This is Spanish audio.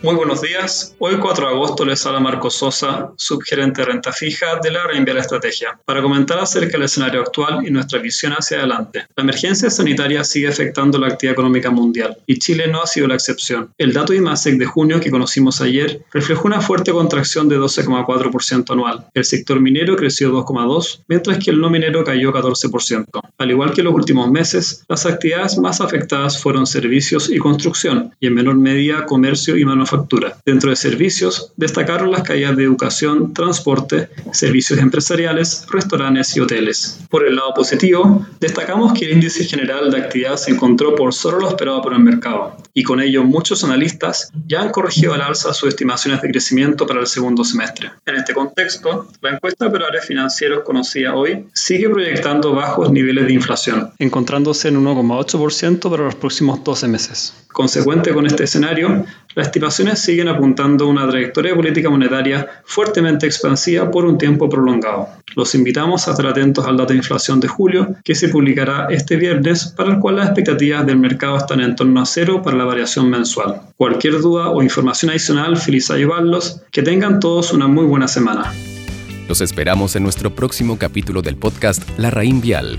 Muy buenos días. Hoy 4 de agosto les habla Marco Sosa, subgerente de renta fija de la Reinvial Estrategia, para comentar acerca del escenario actual y nuestra visión hacia adelante. La emergencia sanitaria sigue afectando la actividad económica mundial y Chile no ha sido la excepción. El dato IMASEC de junio que conocimos ayer reflejó una fuerte contracción de 12,4% anual. El sector minero creció 2,2%, mientras que el no minero cayó 14%. Al igual que en los últimos meses, las actividades más afectadas fueron servicios y construcción, y en menor medida comercio y manufactura factura. Dentro de servicios, destacaron las caídas de educación, transporte, servicios empresariales, restaurantes y hoteles. Por el lado positivo, destacamos que el índice general de actividad se encontró por solo lo esperado por el mercado, y con ello muchos analistas ya han corregido al alza sus estimaciones de crecimiento para el segundo semestre. En este contexto, la encuesta de áreas financieros conocida hoy sigue proyectando bajos niveles de inflación, encontrándose en 1,8% para los próximos 12 meses. Consecuente con este escenario, las estimaciones siguen apuntando a una trayectoria política monetaria fuertemente expansiva por un tiempo prolongado. Los invitamos a estar atentos al dato de inflación de julio, que se publicará este viernes, para el cual las expectativas del mercado están en torno a cero para la variación mensual. Cualquier duda o información adicional, feliz ayudarlos. Que tengan todos una muy buena semana. Los esperamos en nuestro próximo capítulo del podcast La Raín Vial